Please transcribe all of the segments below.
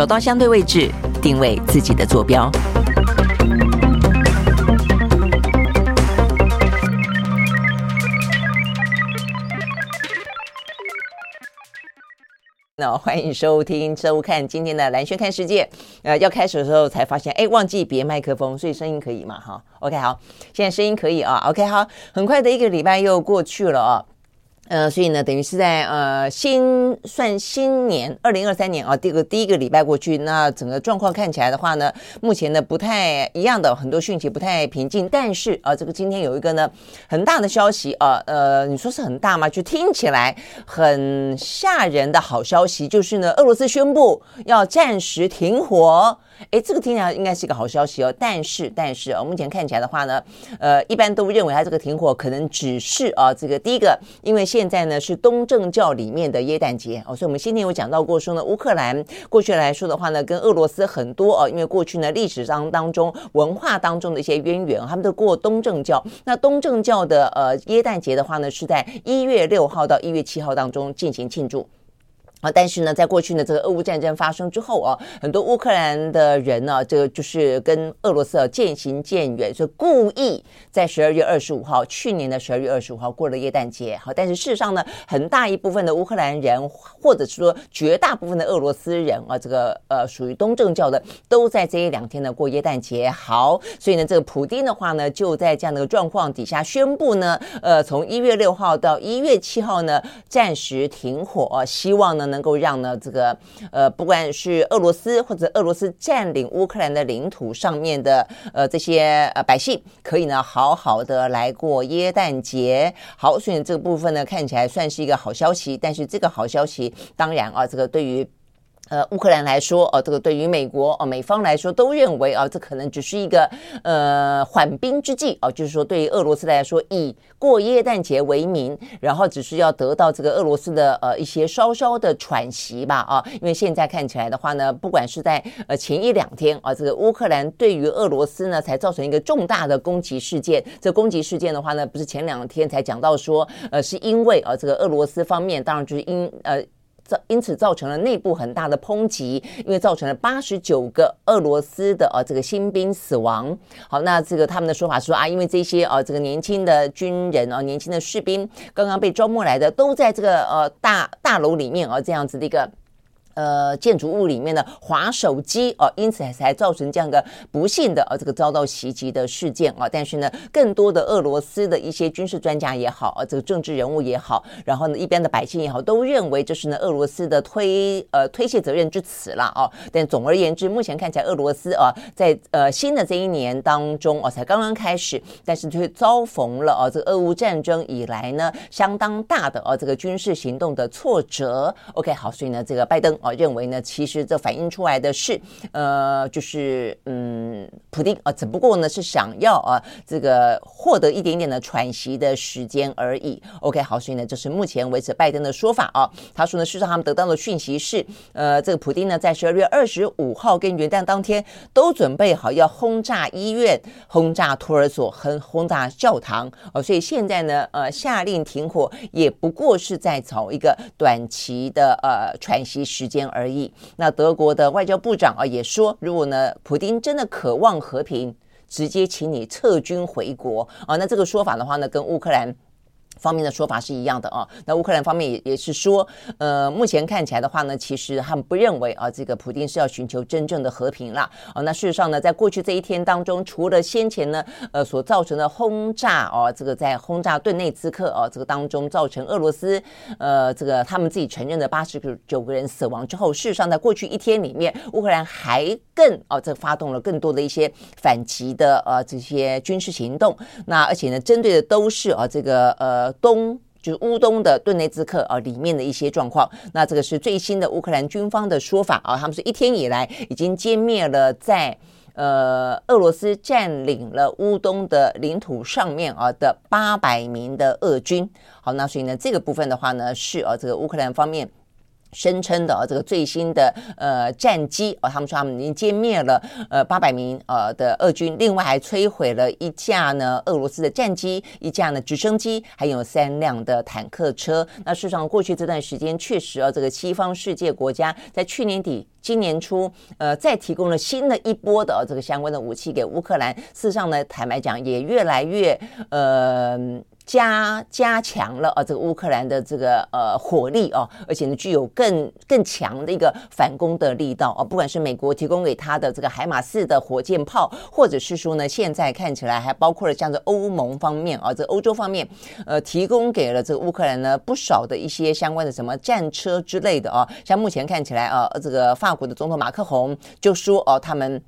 找到相对位置，定位自己的坐标。那欢迎收听、收看今天的蓝轩看世界。呃，要开始的时候才发现，哎，忘记别麦克风，所以声音可以嘛？哈，OK，好，现在声音可以啊。OK，好，很快的一个礼拜又过去了啊。呃，所以呢，等于是在呃新算新年二零二三年啊，这个第一个礼拜过去，那整个状况看起来的话呢，目前呢不太一样的很多讯息不太平静，但是啊，这个今天有一个呢很大的消息啊，呃，你说是很大吗？就听起来很吓人的好消息，就是呢，俄罗斯宣布要暂时停火。哎，这个听起来应该是一个好消息哦，但是但是啊，目前看起来的话呢，呃，一般都认为它这个停火可能只是啊，这个第一个，因为现在呢是东正教里面的耶诞节哦，所以我们先前有讲到过说呢，乌克兰过去来说的话呢，跟俄罗斯很多哦，因为过去呢历史上当中文化当中的一些渊源，他们都过东正教。那东正教的呃耶诞节的话呢，是在一月六号到一月七号当中进行庆祝。啊，但是呢，在过去呢，这个俄乌战争发生之后啊，很多乌克兰的人呢，这个就是跟俄罗斯啊渐行渐远，所以故意在十二月二十五号，去年的十二月二十五号过了耶诞节。好，但是事实上呢，很大一部分的乌克兰人，或者是说绝大部分的俄罗斯人啊，这个呃属于东正教的，都在这一两天呢过耶诞节。好，所以呢，这个普丁的话呢，就在这样的状况底下宣布呢，呃，从一月六号到一月七号呢，暂时停火，希望呢。能够让呢这个呃，不管是俄罗斯或者俄罗斯占领乌克兰的领土上面的呃这些呃百姓，可以呢好好的来过耶诞节。好，所以这个部分呢看起来算是一个好消息，但是这个好消息当然啊，这个对于。呃，乌克兰来说，哦，这个对于美国哦，美方来说都认为啊，这可能只是一个呃缓兵之计哦，就是说对于俄罗斯来说，以过耶诞节为名，然后只是要得到这个俄罗斯的呃一些稍稍的喘息吧啊，因为现在看起来的话呢，不管是在呃前一两天啊，这个乌克兰对于俄罗斯呢才造成一个重大的攻击事件，这攻击事件的话呢，不是前两天才讲到说，呃，是因为啊这个俄罗斯方面当然就是因呃。因此造成了内部很大的抨击，因为造成了八十九个俄罗斯的呃这个新兵死亡。好，那这个他们的说法说啊，因为这些呃这个年轻的军人啊，年轻的士兵刚刚被招募来的，都在这个呃大大楼里面啊这样子的一个。呃，建筑物里面的滑手机哦，因此才才造成这样一个不幸的呃这个遭到袭击的事件啊。但是呢，更多的俄罗斯的一些军事专家也好啊，这个政治人物也好，然后呢，一般的百姓也好，都认为这是呢俄罗斯的推呃推卸责任之词了啊。但总而言之，目前看起来俄罗斯啊，在呃新的这一年当中哦，才刚刚开始，但是却遭逢了啊这个俄乌战争以来呢相当大的啊这个军事行动的挫折。OK，好，所以呢，这个拜登。啊，认为呢，其实这反映出来的是，呃，就是嗯，普丁啊，只不过呢是想要啊，这个获得一点点的喘息的时间而已。OK，好，所以呢，这是目前为止拜登的说法啊。他说呢，事实上他们得到的讯息是，呃，这个普丁呢，在十二月二十五号跟元旦当天都准备好要轰炸医院、轰炸托儿所和轰炸教堂哦，所以现在呢，呃，下令停火也不过是在找一个短期的呃喘息时间而已。那德国的外交部长啊也说，如果呢，普京真的渴望和平，直接请你撤军回国啊。那这个说法的话呢，跟乌克兰。方面的说法是一样的啊，那乌克兰方面也也是说，呃，目前看起来的话呢，其实他们不认为啊，这个普丁是要寻求真正的和平了啊。那事实上呢，在过去这一天当中，除了先前呢，呃，所造成的轰炸哦，这个在轰炸顿内兹克哦，这个当中造成俄罗斯呃，这个他们自己承认的八十九个人死亡之后，事实上在过去一天里面，乌克兰还更哦，这发动了更多的一些反击的呃这些军事行动。那而且呢，针对的都是啊这个呃。东就是乌东的顿内兹克啊，里面的一些状况。那这个是最新的乌克兰军方的说法啊，他们是一天以来已经歼灭了在呃俄罗斯占领了乌东的领土上面啊的八百名的俄军。好，那所以呢，这个部分的话呢，是啊这个乌克兰方面。声称的这个最新的呃战机哦，他们说他们已经歼灭了呃八百名呃的俄军，另外还摧毁了一架呢俄罗斯的战机，一架呢直升机，还有三辆的坦克车。那事实上，过去这段时间确实啊，这个西方世界国家在去年底、今年初，呃，再提供了新的一波的这个相关的武器给乌克兰。事实上呢，坦白讲，也越来越呃。加加强了啊，这个乌克兰的这个呃火力哦，而且呢具有更更强的一个反攻的力道哦。不管是美国提供给他的这个海马斯的火箭炮，或者是说呢，现在看起来还包括了像这欧盟方面啊，这欧洲方面呃提供给了这个乌克兰呢不少的一些相关的什么战车之类的啊。像目前看起来啊，这个法国的总统马克宏就说哦，他们。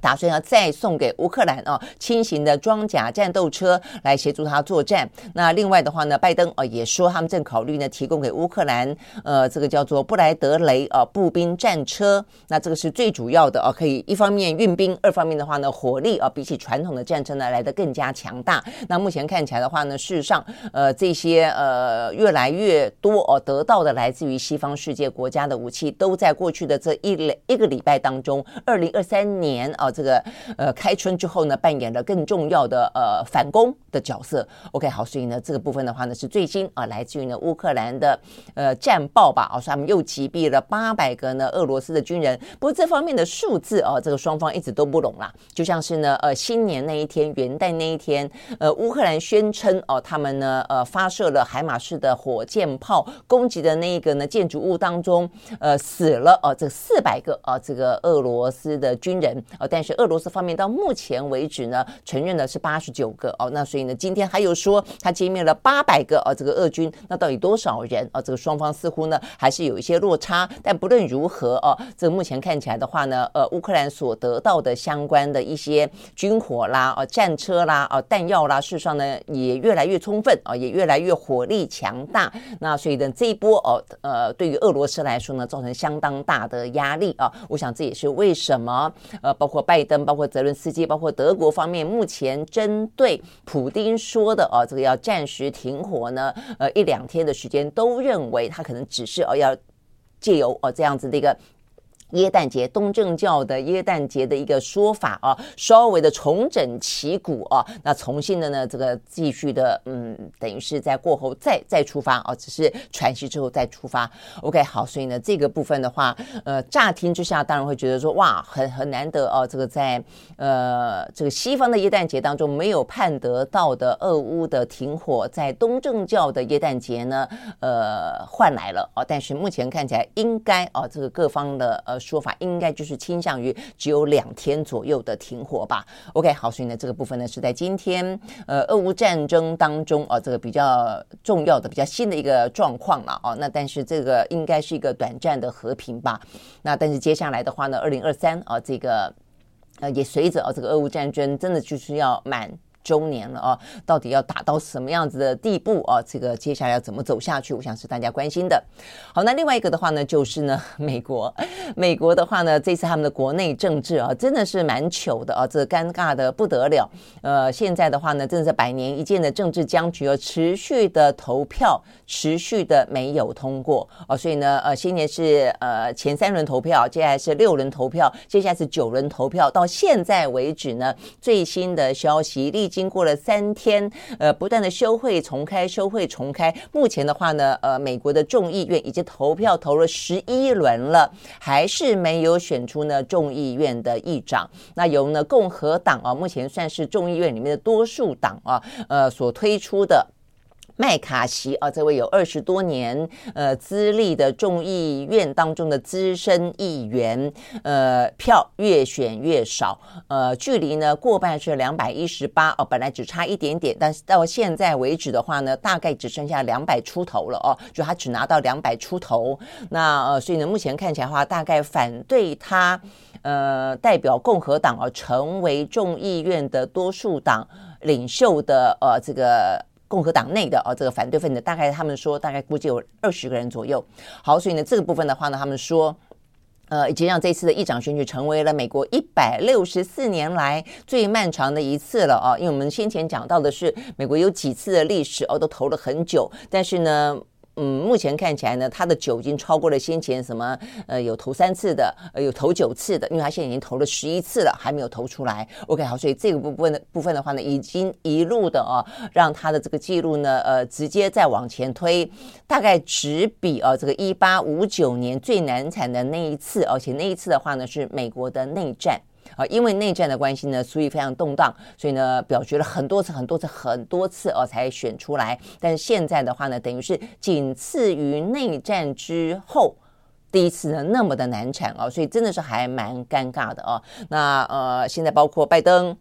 打算要再送给乌克兰啊轻型的装甲战斗车来协助他作战。那另外的话呢，拜登啊也说他们正考虑呢提供给乌克兰呃这个叫做布莱德雷啊步兵战车。那这个是最主要的啊，可以一方面运兵，二方面的话呢火力啊比起传统的战车呢来得更加强大。那目前看起来的话呢，事实上呃这些呃越来越多哦得到的来自于西方世界国家的武器，都在过去的这一一个礼拜当中，二零二三年啊。这个呃，开春之后呢，扮演了更重要的呃反攻的角色。OK，好，所以呢，这个部分的话呢，是最新啊，来自于呢乌克兰的呃战报吧。啊，说他们又击毙了八百个呢俄罗斯的军人。不过这方面的数字啊，这个双方一直都不拢啦。就像是呢，呃，新年那一天，元旦那一天，呃，乌克兰宣称哦、他们呢呃发射了海马式的火箭炮攻击的那一个呢建筑物当中，呃，死了哦、这四百个啊，这个俄罗斯的军人哦，但但是俄罗斯方面到目前为止呢，承认的是八十九个哦，那所以呢，今天还有说他歼灭了八百个哦，这个俄军，那到底多少人哦？这个双方似乎呢还是有一些落差。但不论如何哦，这个目前看起来的话呢，呃，乌克兰所得到的相关的一些军火啦、哦战车啦、哦弹药啦，事实上呢也越来越充分啊，也越来越火力强大。那所以呢，这一波哦，呃，对于俄罗斯来说呢，造成相当大的压力啊。我想这也是为什么呃，包括。拜登包括泽伦斯基，包括德国方面，目前针对普丁说的哦，这个要暂时停火呢，呃，一两天的时间，都认为他可能只是哦要借由哦这样子的一个。耶诞节，东正教的耶诞节的一个说法啊，稍微的重整旗鼓啊，那重新的呢，这个继续的，嗯，等于是在过后再再出发啊，只是喘息之后再出发。OK，好，所以呢，这个部分的话，呃，乍听之下当然会觉得说，哇，很很难得哦，这个在呃这个西方的耶诞节当中没有盼得到的俄乌的停火，在东正教的耶诞节呢，呃，换来了哦，但是目前看起来应该哦，这个各方的呃。说法应该就是倾向于只有两天左右的停火吧。OK，好，所以呢，这个部分呢是在今天呃俄乌战争当中啊、这个比较重要的、比较新的一个状况了哦。那但是这个应该是一个短暂的和平吧。那但是接下来的话呢，二零二三啊，这个呃也随着啊这个俄乌战争真的就是要满。周年了啊，到底要打到什么样子的地步啊？这个接下来要怎么走下去？我想是大家关心的。好，那另外一个的话呢，就是呢，美国，美国的话呢，这次他们的国内政治啊，真的是蛮糗的啊，这尴尬的不得了。呃，现在的话呢，真的是百年一见的政治僵局，要持续的投票，持续的没有通过啊，所以呢，呃，新年是呃前三轮投票，接下来是六轮投票，接下来是九轮投票，到现在为止呢，最新的消息立。经过了三天，呃，不断的休会重开，休会重开。目前的话呢，呃，美国的众议院已经投票投了十一轮了，还是没有选出呢众议院的议长。那由呢共和党啊，目前算是众议院里面的多数党啊，呃，所推出的。麦卡锡啊，这位有二十多年呃资历的众议院当中的资深议员，呃，票越选越少，呃，距离呢过半是两百一十八哦，本来只差一点点，但是到现在为止的话呢，大概只剩下两百出头了哦，就他只拿到两百出头，那呃，所以呢，目前看起来的话，大概反对他呃代表共和党啊成为众议院的多数党领袖的呃这个。共和党内的啊，这个反对分子大概他们说大概估计有二十个人左右。好，所以呢，这个部分的话呢，他们说，呃，已经让这次的议长选举成为了美国一百六十四年来最漫长的一次了啊。因为我们先前讲到的是美国有几次的历史哦，都投了很久，但是呢。嗯，目前看起来呢，他的九已经超过了先前什么呃有投三次的，呃有投九次的，因为他现在已经投了十一次了，还没有投出来。OK，好，所以这个部分的部分的话呢，已经一路的啊，让他的这个记录呢，呃，直接再往前推，大概只比啊这个一八五九年最难产的那一次，而且那一次的话呢是美国的内战。啊，因为内战的关系呢，所以非常动荡，所以呢，表决了很多次、很多次、很多次哦，才选出来。但是现在的话呢，等于是仅次于内战之后第一次呢，那么的难产哦，所以真的是还蛮尴尬的哦。那呃，现在包括拜登，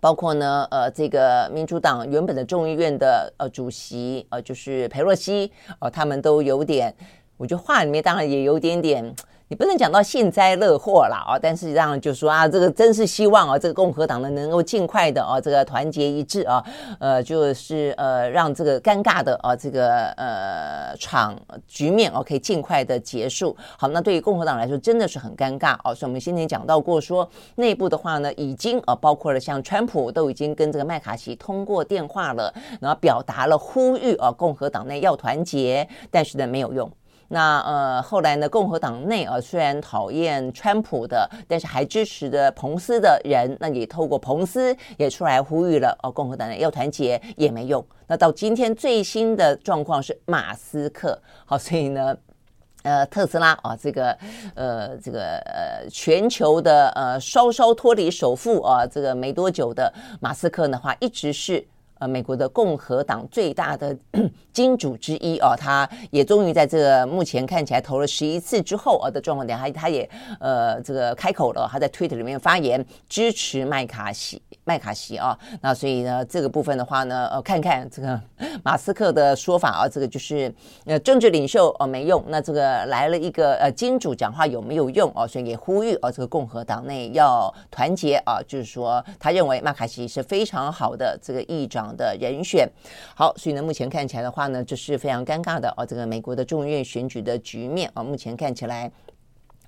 包括呢呃这个民主党原本的众议院的呃主席呃就是裴洛西哦，他们都有点，我觉得话里面当然也有点点。你不能讲到幸灾乐祸了啊，但是让就说啊，这个真是希望啊，这个共和党呢能够尽快的啊，这个团结一致啊，呃，就是呃，让这个尴尬的啊，这个呃场局面哦，可以尽快的结束。好，那对于共和党来说，真的是很尴尬哦。所以我们先前讲到过，说内部的话呢，已经啊，包括了像川普都已经跟这个麦卡锡通过电话了，然后表达了呼吁啊，共和党内要团结，但是呢没有用。那呃，后来呢，共和党内啊，虽然讨厌川普的，但是还支持的彭斯的人，那你透过彭斯也出来呼吁了哦，共和党内要团结也没用。那到今天最新的状况是马斯克，好，所以呢，呃，特斯拉啊，这个呃，这个呃，全球的呃，稍稍脱离首富啊，这个没多久的马斯克的话，一直是。呃，美国的共和党最大的 金主之一哦，他也终于在这个目前看起来投了十一次之后啊的状况下，他他也呃这个开口了，他在 Twitter 里面发言支持麦卡锡麦卡锡啊。那所以呢，这个部分的话呢，呃，看看这个 马斯克的说法啊，这个就是呃政治领袖哦没用，那这个来了一个呃金主讲话有没有用哦？所以也呼吁啊，这个共和党内要团结啊，就是说他认为麦卡锡是非常好的这个议长。的人选，好，所以呢，目前看起来的话呢，这是非常尴尬的哦，这个美国的众议院选举的局面啊，目前看起来。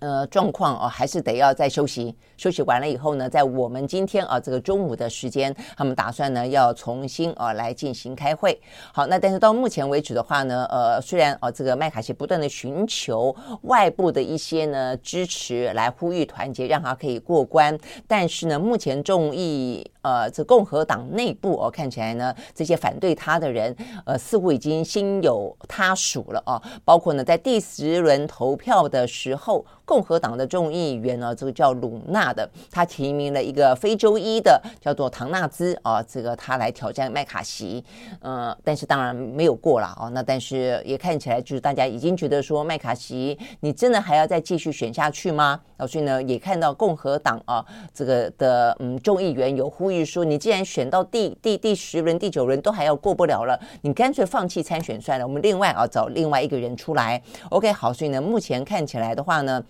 呃，状况哦，还是得要再休息。休息完了以后呢，在我们今天啊这个中午的时间，他们打算呢要重新啊来进行开会。好，那但是到目前为止的话呢，呃，虽然啊这个麦卡锡不断的寻求外部的一些呢支持来呼吁团结，让他可以过关，但是呢，目前众议呃这共和党内部哦看起来呢，这些反对他的人呃似乎已经心有他属了啊，包括呢在第十轮投票的时候。共和党的众议员呢，这个叫鲁纳的，他提名了一个非洲裔的，叫做唐纳兹啊，这个他来挑战麦卡锡，呃，但是当然没有过了啊。那但是也看起来就是大家已经觉得说麦卡锡，你真的还要再继续选下去吗？啊，所以呢，也看到共和党啊，这个的嗯众议员有呼吁说，你既然选到第第第十轮、第九轮都还要过不了了，你干脆放弃参选算了，我们另外啊找另外一个人出来。OK，好，所以呢，目前看起来的话呢。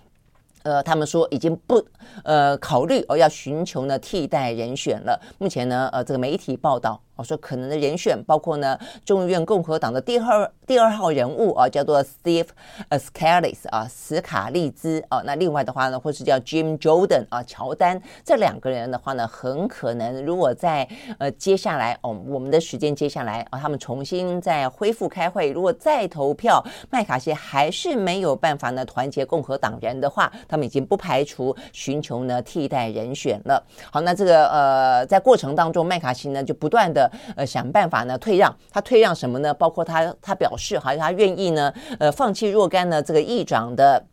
呃，他们说已经不呃考虑而，要寻求呢替代人选了。目前呢，呃，这个媒体报道。我说可能的人选包括呢，众议院共和党的第二第二号人物啊，叫做 Steve s c a l i s 啊，史卡利兹啊。那另外的话呢，或是叫 Jim Jordan 啊，乔丹这两个人的话呢，很可能如果在呃接下来哦，我们的时间接下来啊，他们重新再恢复开会，如果再投票，麦卡锡还是没有办法呢团结共和党人的话，他们已经不排除寻求呢替代人选了。好，那这个呃在过程当中，麦卡锡呢就不断的。呃，想办法呢退让，他退让什么呢？包括他他表示，还有他愿意呢，呃，放弃若干呢这个议长的。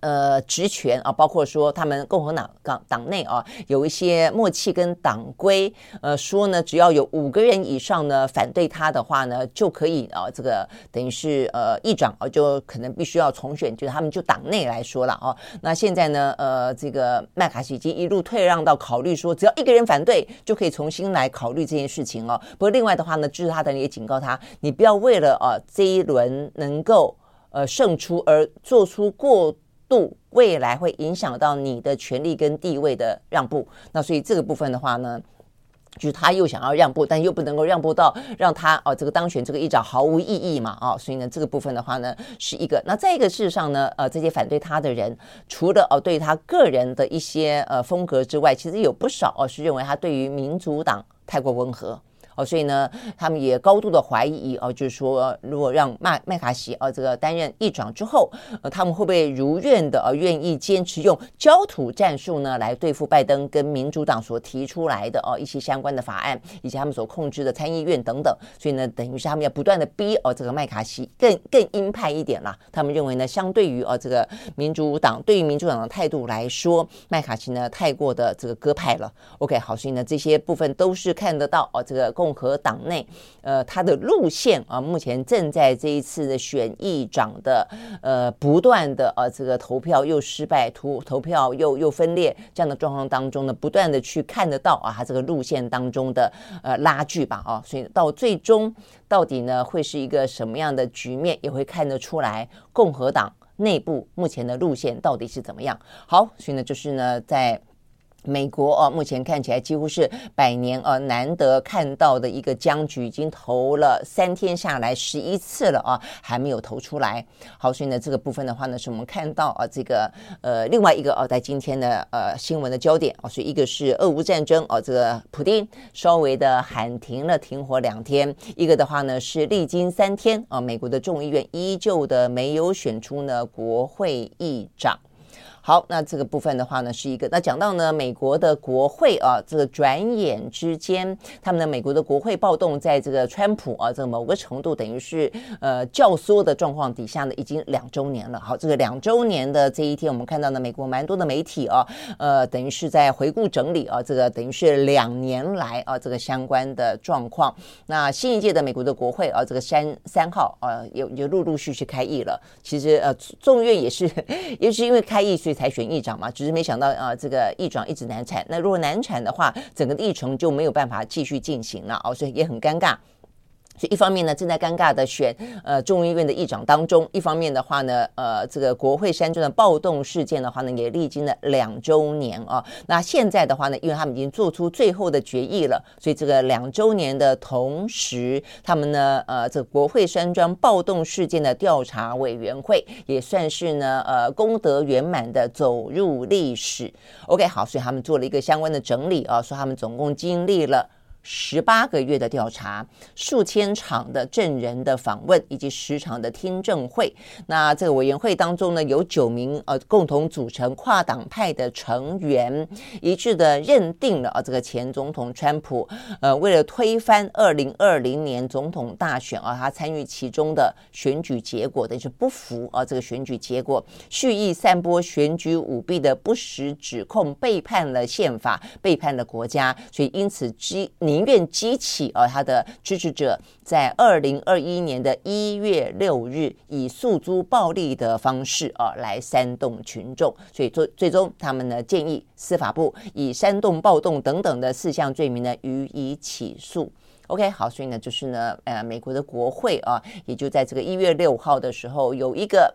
呃，职权啊，包括说他们共和党党党内啊，有一些默契跟党规，呃，说呢，只要有五个人以上呢反对他的话呢，就可以啊，这个等于是呃议长啊，就可能必须要重选，就是他们就党内来说了啊。那现在呢，呃，这个麦卡锡已经一路退让到考虑说，只要一个人反对，就可以重新来考虑这件事情哦。不过另外的话呢，支持他的也警告他，你不要为了啊这一轮能够呃胜出而做出过。度未来会影响到你的权力跟地位的让步，那所以这个部分的话呢，就是他又想要让步，但又不能够让步到让他哦这个当选这个议长毫无意义嘛、哦，所以呢这个部分的话呢是一个。那再一个事实上呢，呃这些反对他的人，除了哦对他个人的一些呃风格之外，其实有不少哦是认为他对于民主党太过温和。哦，所以呢，他们也高度的怀疑哦，就是说，如果让麦麦卡锡哦这个担任议长之后，呃，他们会不会如愿的呃愿意坚持用焦土战术呢来对付拜登跟民主党所提出来的哦一些相关的法案，以及他们所控制的参议院等等，所以呢，等于是他们要不断的逼哦这个麦卡锡更更鹰派一点啦。他们认为呢，相对于哦这个民主党对于民主党的态度来说，麦卡锡呢太过的这个鸽派了。OK，好，所以呢这些部分都是看得到哦这个共共和党内呃他的路线啊，目前正在这一次的选议长的呃不断的呃这个投票又失败，投投票又又分裂这样的状况当中呢，不断的去看得到啊，他这个路线当中的呃拉锯吧啊，所以到最终到底呢会是一个什么样的局面，也会看得出来共和党内部目前的路线到底是怎么样。好，所以呢就是呢在。美国啊，目前看起来几乎是百年啊难得看到的一个僵局，已经投了三天下来十一次了啊，还没有投出来。好，所以呢，这个部分的话呢，是我们看到啊，这个呃另外一个啊，在今天的呃新闻的焦点啊，所以一个是俄乌战争啊，这个普丁稍微的喊停了停火两天，一个的话呢是历经三天啊，美国的众议院依旧的没有选出呢国会议长。好，那这个部分的话呢，是一个。那讲到呢，美国的国会啊，这个转眼之间，他们的美国的国会暴动，在这个川普啊，这个某个程度等于是呃教唆的状况底下呢，已经两周年了。好，这个两周年的这一天，我们看到呢，美国蛮多的媒体啊，呃，等于是在回顾整理啊，这个等于是两年来啊，这个相关的状况。那新一届的美国的国会啊，这个三三号啊，有有陆陆续续开议了。其实呃，众院也是，也是因为开议，所以。才选议长嘛，只是没想到啊，这个议长一直难产。那如果难产的话，整个的议程就没有办法继续进行了哦，所以也很尴尬。所以一方面呢，正在尴尬的选呃众议院的议长当中；一方面的话呢，呃，这个国会山庄的暴动事件的话呢，也历经了两周年啊。那现在的话呢，因为他们已经做出最后的决议了，所以这个两周年的同时，他们呢，呃，这个国会山庄暴动事件的调查委员会也算是呢，呃，功德圆满的走入历史。OK，好，所以他们做了一个相关的整理啊，说他们总共经历了。十八个月的调查，数千场的证人的访问，以及十场的听证会。那这个委员会当中呢，有九名呃共同组成跨党派的成员，一致的认定了啊，这个前总统川普呃为了推翻二零二零年总统大选啊，他参与其中的选举结果，等于是不服啊这个选举结果，蓄意散播选举舞弊的不实指控，背叛了宪法，背叛了国家，所以因此基宁愿激起啊，他的支持者在二零二一年的一月六日以诉诸暴力的方式啊来煽动群众，所以最最终他们呢建议司法部以煽动暴动等等的四项罪名呢予以起诉。OK，好，所以呢就是呢呃美国的国会啊也就在这个一月六号的时候有一个。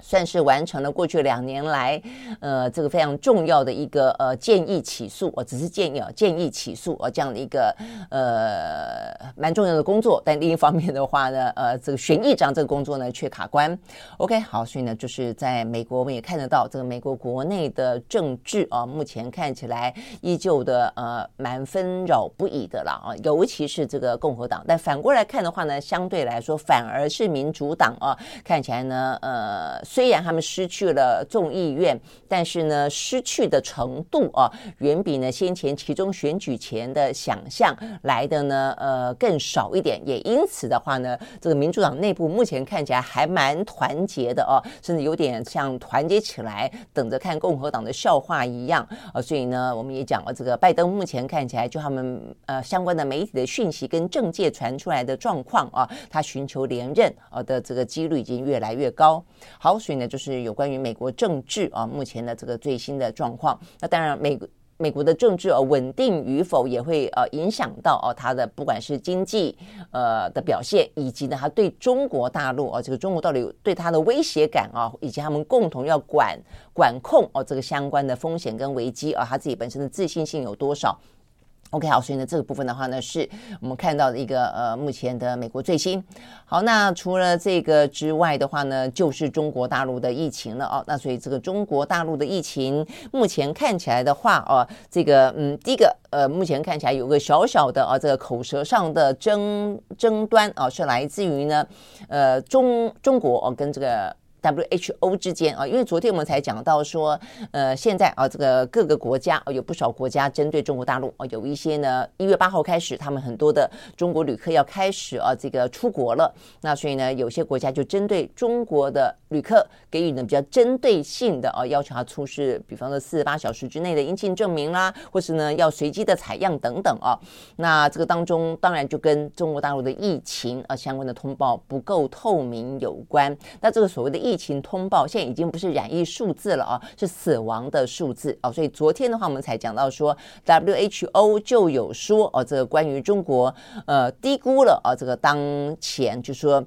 算是完成了过去两年来，呃，这个非常重要的一个呃建议起诉，我只是建议啊，建议起诉啊这样的一个呃蛮重要的工作。但另一方面的话呢，呃，这个选议长这个工作呢却卡关。OK，好，所以呢，就是在美国我们也看得到这个美国国内的政治啊，目前看起来依旧的呃蛮纷扰不已的了啊，尤其是这个共和党。但反过来看的话呢，相对来说反而是民主党啊，看起来呢，呃。虽然他们失去了众议院，但是呢，失去的程度啊，远比呢先前其中选举前的想象来的呢，呃，更少一点。也因此的话呢，这个民主党内部目前看起来还蛮团结的哦，甚至有点像团结起来，等着看共和党的笑话一样啊。所以呢，我们也讲了，这个拜登目前看起来，就他们呃相关的媒体的讯息跟政界传出来的状况啊，他寻求连任啊的这个几率已经越来越高。好。所以呢，就是有关于美国政治啊，目前的这个最新的状况。那当然，美美国的政治啊稳定与否，也会呃影响到哦它的不管是经济呃的表现，以及呢它对中国大陆啊这个中国到底对它的威胁感啊，以及他们共同要管管控哦这个相关的风险跟危机啊，他自己本身的自信心有多少？OK，好，所以呢，这个部分的话呢，是我们看到的一个呃，目前的美国最新。好，那除了这个之外的话呢，就是中国大陆的疫情了哦。那所以这个中国大陆的疫情，目前看起来的话哦，这个嗯，第一个呃，目前看起来有个小小的啊，这个口舌上的争争端啊，是来自于呢，呃，中中国哦跟这个。WHO 之间啊，因为昨天我们才讲到说，呃，现在啊，这个各个国家啊，有不少国家针对中国大陆啊，有一些呢，一月八号开始，他们很多的中国旅客要开始啊，这个出国了。那所以呢，有些国家就针对中国的旅客给予呢比较针对性的啊，要求他出示，比方说四十八小时之内的阴性证明啦，或是呢要随机的采样等等啊。那这个当中当然就跟中国大陆的疫情啊相关的通报不够透明有关。那这个所谓的疫疫情通报现在已经不是染疫数字了啊，是死亡的数字啊。所以昨天的话，我们才讲到说，WHO 就有说哦，这个关于中国呃低估了啊，这个当前就说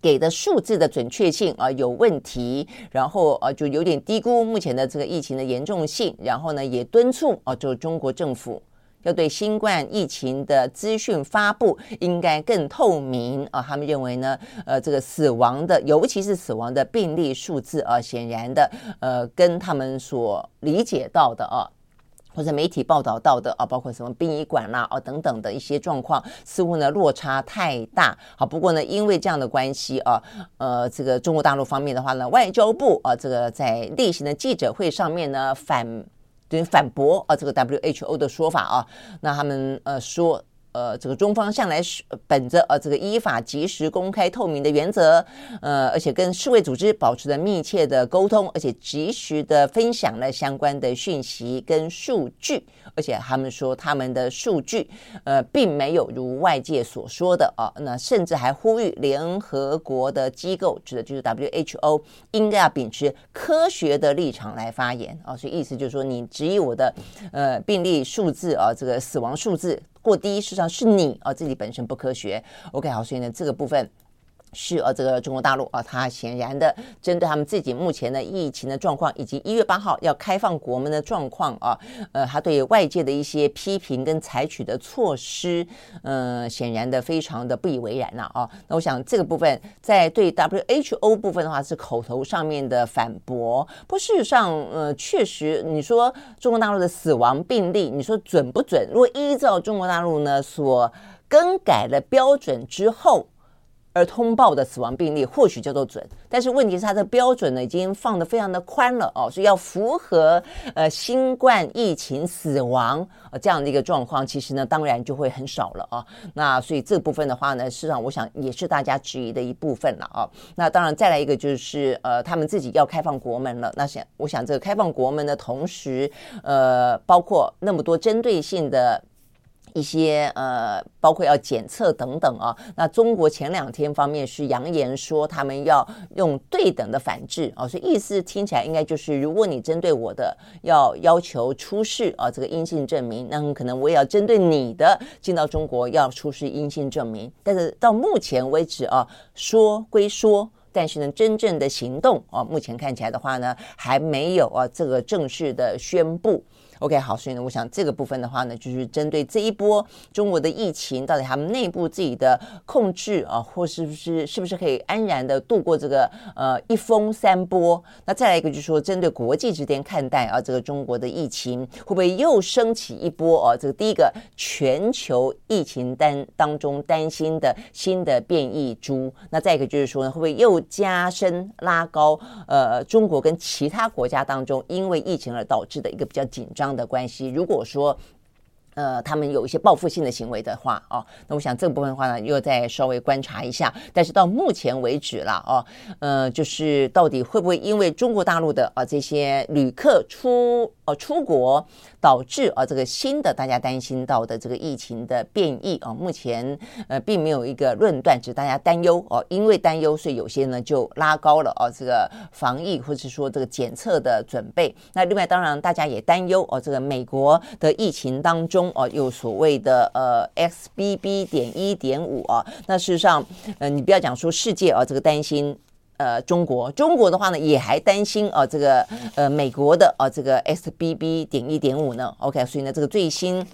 给的数字的准确性啊有问题，然后啊就有点低估目前的这个疫情的严重性，然后呢也敦促啊，就中国政府。要对新冠疫情的资讯发布应该更透明啊！他们认为呢，呃，这个死亡的，尤其是死亡的病例数字啊，显然的，呃，跟他们所理解到的啊，或者媒体报道到的啊，包括什么殡仪馆啦啊等等的一些状况，似乎呢落差太大。好，不过呢，因为这样的关系啊，呃，这个中国大陆方面的话呢，外交部啊，这个在例行的记者会上面呢反。等于，反驳啊，这个 WHO 的说法啊，那他们呃说。呃，这个中方向来是本着呃这个依法、及时、公开、透明的原则，呃，而且跟世卫组织保持着密切的沟通，而且及时的分享了相关的讯息跟数据，而且他们说他们的数据呃并没有如外界所说的啊，那甚至还呼吁联合国的机构，指的就是 WHO，应该要秉持科学的立场来发言啊，所以意思就是说，你质疑我的呃病例数字啊，这个死亡数字。过低，事实上是你啊自己本身不科学。OK，好，所以呢，这个部分。是呃，这个中国大陆啊，它显然的针对他们自己目前的疫情的状况，以及一月八号要开放国门的状况啊，呃，他对外界的一些批评跟采取的措施，呃，显然的非常的不以为然了啊。那我想这个部分在对 WHO 部分的话是口头上面的反驳，不，事实上，呃，确实你说中国大陆的死亡病例，你说准不准？如果依照中国大陆呢所更改了标准之后。而通报的死亡病例或许叫做准，但是问题是它的标准呢已经放得非常的宽了哦，所以要符合呃新冠疫情死亡呃这样的一个状况，其实呢当然就会很少了啊。那所以这部分的话呢，事实上我想也是大家质疑的一部分了啊。那当然再来一个就是呃他们自己要开放国门了，那想我想这个开放国门的同时，呃包括那么多针对性的。一些呃，包括要检测等等啊。那中国前两天方面是扬言说，他们要用对等的反制啊，所以意思听起来应该就是，如果你针对我的要要求出示啊这个阴性证明，那很可能我也要针对你的进到中国要出示阴性证明。但是到目前为止啊，说归说，但是呢，真正的行动啊，目前看起来的话呢，还没有啊这个正式的宣布。OK，好，所以呢，我想这个部分的话呢，就是针对这一波中国的疫情，到底他们内部自己的控制啊，或是不是是不是可以安然的度过这个呃一封三波？那再来一个就是说，针对国际之间看待啊，这个中国的疫情会不会又升起一波啊？这个第一个全球疫情担当中担心的新的变异株，那再一个就是说呢，会不会又加深拉高呃中国跟其他国家当中因为疫情而导致的一个比较紧张的关系，如果说，呃，他们有一些报复性的行为的话，哦，那我想这部分的话呢，又再稍微观察一下。但是到目前为止了，哦，呃，就是到底会不会因为中国大陆的啊这些旅客出哦出国，导致啊这个新的大家担心到的这个疫情的变异啊，目前呃并没有一个论断，只大家担忧哦，因为担忧，所以有些呢就拉高了哦这个防疫或者说这个检测的准备。那另外当然大家也担忧哦，这个美国的疫情当中。哦，有所谓的呃 XBB 点一点五啊，那事实上，呃，你不要讲说世界啊，这个担心呃中国，中国的话呢也还担心啊，这个呃美国的啊这个 XBB 点一点五呢。OK，所以呢这个最新。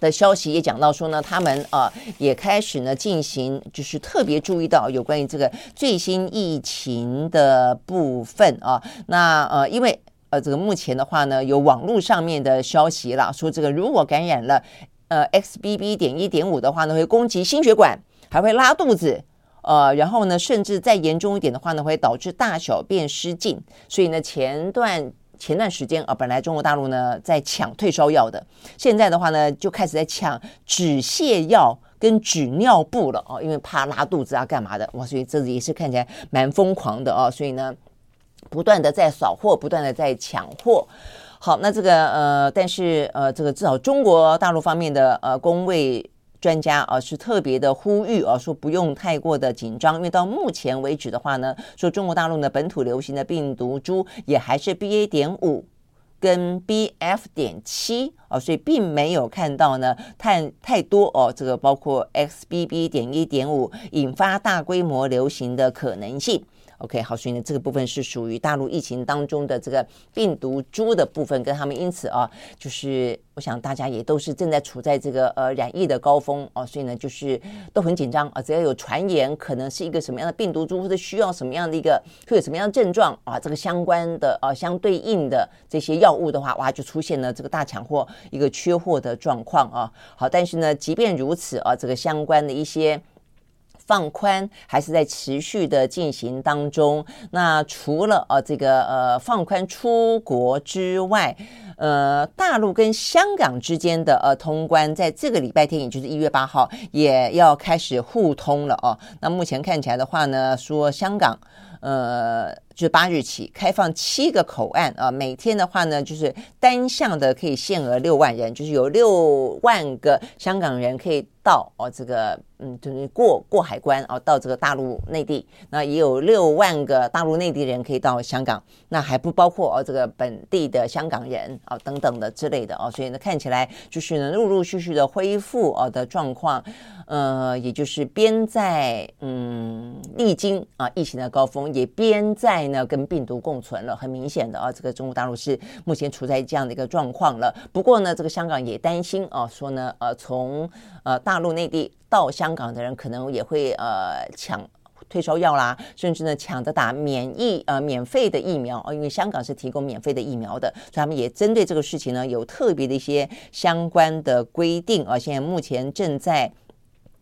的消息也讲到说呢，他们呃也开始呢进行，就是特别注意到有关于这个最新疫情的部分啊。那呃，因为呃这个目前的话呢，有网络上面的消息啦，说这个如果感染了呃 XBB. 点一点五的话呢，会攻击心血管，还会拉肚子，呃，然后呢，甚至再严重一点的话呢，会导致大小便失禁。所以呢，前段。前段时间啊，本来中国大陆呢在抢退烧药的，现在的话呢就开始在抢止泻药跟止尿布了哦，因为怕拉肚子啊干嘛的哇，所以这也是看起来蛮疯狂的哦，所以呢不断的在扫货，不断的在抢货。好，那这个呃，但是呃，这个至少中国大陆方面的呃公卫。专家啊是特别的呼吁啊，说不用太过的紧张，因为到目前为止的话呢，说中国大陆呢本土流行的病毒株也还是 BA 点五跟 BF 点七啊，所以并没有看到呢太太多哦，这个包括 XBB 点一点五引发大规模流行的可能性。OK，好，所以呢，这个部分是属于大陆疫情当中的这个病毒株的部分，跟他们因此啊，就是我想大家也都是正在处在这个呃染疫的高峰啊，所以呢，就是都很紧张啊，只要有传言可能是一个什么样的病毒株，或者需要什么样的一个会有什么样的症状啊，这个相关的啊相对应的这些药物的话，哇，就出现了这个大抢货、一个缺货的状况啊。好，但是呢，即便如此啊，这个相关的一些。放宽还是在持续的进行当中。那除了呃这个呃放宽出国之外，呃大陆跟香港之间的呃通关，在这个礼拜天，也就是一月八号，也要开始互通了哦。那目前看起来的话呢，说香港呃就是八日起开放七个口岸啊，每天的话呢就是单向的可以限额六万人，就是有六万个香港人可以到哦这个。嗯，就是过过海关啊，到这个大陆内地，那也有六万个大陆内地人可以到香港，那还不包括哦这个本地的香港人啊等等的之类的哦，所以呢看起来就是呢陆陆续续的恢复哦的状况，呃，也就是边在嗯历经啊疫情的高峰，也边在呢跟病毒共存了，很明显的啊，这个中国大陆是目前处在这样的一个状况了。不过呢，这个香港也担心啊，说呢呃从呃大陆内地。到香港的人可能也会呃抢退烧药啦，甚至呢抢着打免疫呃免费的疫苗哦，因为香港是提供免费的疫苗的，所以他们也针对这个事情呢有特别的一些相关的规定啊，现在目前正在。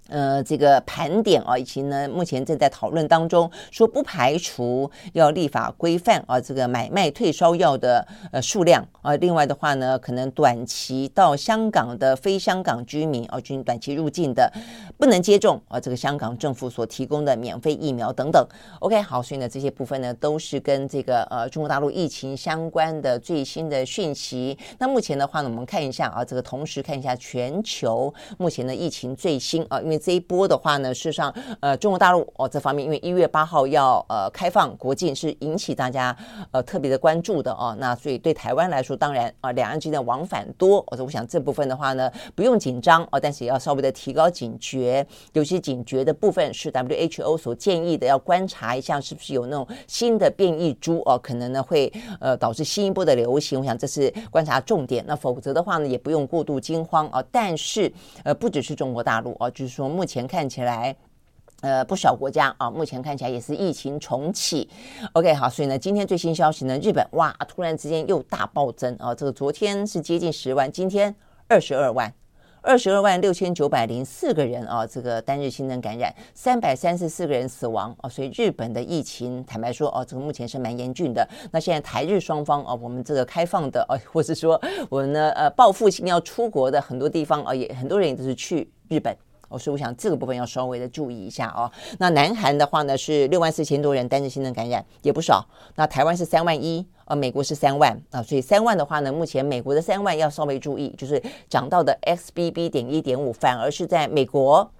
呃，这个盘点啊，以及呢，目前正在讨论当中，说不排除要立法规范啊，这个买卖退烧药的呃数量啊。另外的话呢，可能短期到香港的非香港居民啊，均短期入境的不能接种啊，这个香港政府所提供的免费疫苗等等。OK，好，所以呢，这些部分呢都是跟这个呃中国大陆疫情相关的最新的讯息。那目前的话呢，我们看一下啊，这个同时看一下全球目前的疫情最新啊，因为。这一波的话呢，事实上，呃，中国大陆哦这方面，因为一月八号要呃开放国境，是引起大家呃特别的关注的哦。那所以对台湾来说，当然啊，两岸之间的往返多，我说我想这部分的话呢，不用紧张哦，但是也要稍微的提高警觉。有些警觉的部分是 WHO 所建议的，要观察一下是不是有那种新的变异株哦，可能呢会呃导致新一波的流行。我想这是观察重点。那否则的话呢，也不用过度惊慌啊。但是呃，不只是中国大陆啊，就是说。目前看起来，呃，不少国家啊，目前看起来也是疫情重启。OK，好，所以呢，今天最新消息呢，日本哇，突然之间又大暴增啊！这个昨天是接近十万，今天二十二万，二十二万六千九百零四个人啊，这个单日新增感染，三百三十四个人死亡啊！所以日本的疫情，坦白说哦，这个目前是蛮严峻的。那现在台日双方啊，我们这个开放的啊，或是说我们呢，呃，报复性要出国的很多地方啊，也很多人也都是去日本。哦，所以我想这个部分要稍微的注意一下哦。那南韩的话呢是六万四千多人单日新增感染，也不少。那台湾是三万一，呃，美国是三万啊。所以三万的话呢，目前美国的三万要稍微注意，就是讲到的 XBB 点一点五，反而是在美国，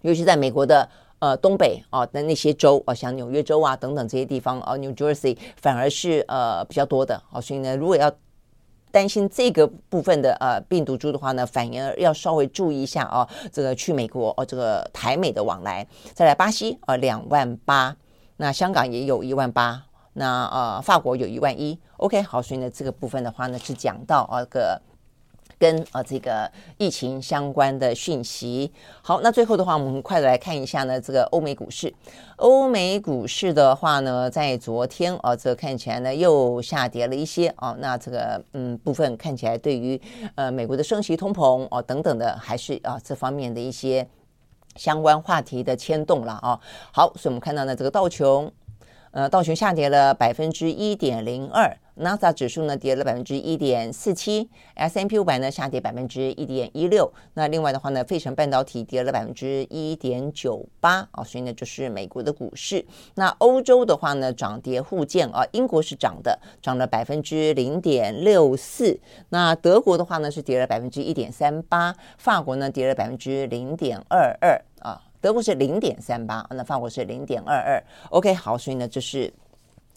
尤其在美国的呃东北啊的那些州啊，像纽约州啊等等这些地方啊，New Jersey 反而是呃比较多的啊。所以呢，如果要担心这个部分的呃病毒株的话呢，反而要稍微注意一下啊。这个去美国哦，这个台美的往来，再来巴西啊，两万八，那香港也有一万八，那呃法国有一万一。OK，好，所以呢这个部分的话呢是讲到啊个跟啊这个疫情相关的讯息。好，那最后的话，我们快的来看一下呢，这个欧美股市。欧美股市的话呢，在昨天啊，这看起来呢又下跌了一些啊。那这个嗯部分看起来，对于呃美国的升息、通膨哦等等的，还是啊这方面的一些相关话题的牵动了啊。好，所以我们看到呢，这个道琼，呃道琼下跌了百分之一点零二。纳斯达指数呢跌了百分之一点四七，S&P 五百呢下跌百分之一点一六。那另外的话呢，费城半导体跌了百分之一点九八啊，所以呢就是美国的股市。那欧洲的话呢，涨跌互见啊，英国是涨的，涨了百分之零点六四。那德国的话呢是跌了百分之一点三八，法国呢跌了百分之零点二二啊，德国是零点三八，那法国是零点二二。OK，好，所以呢这是。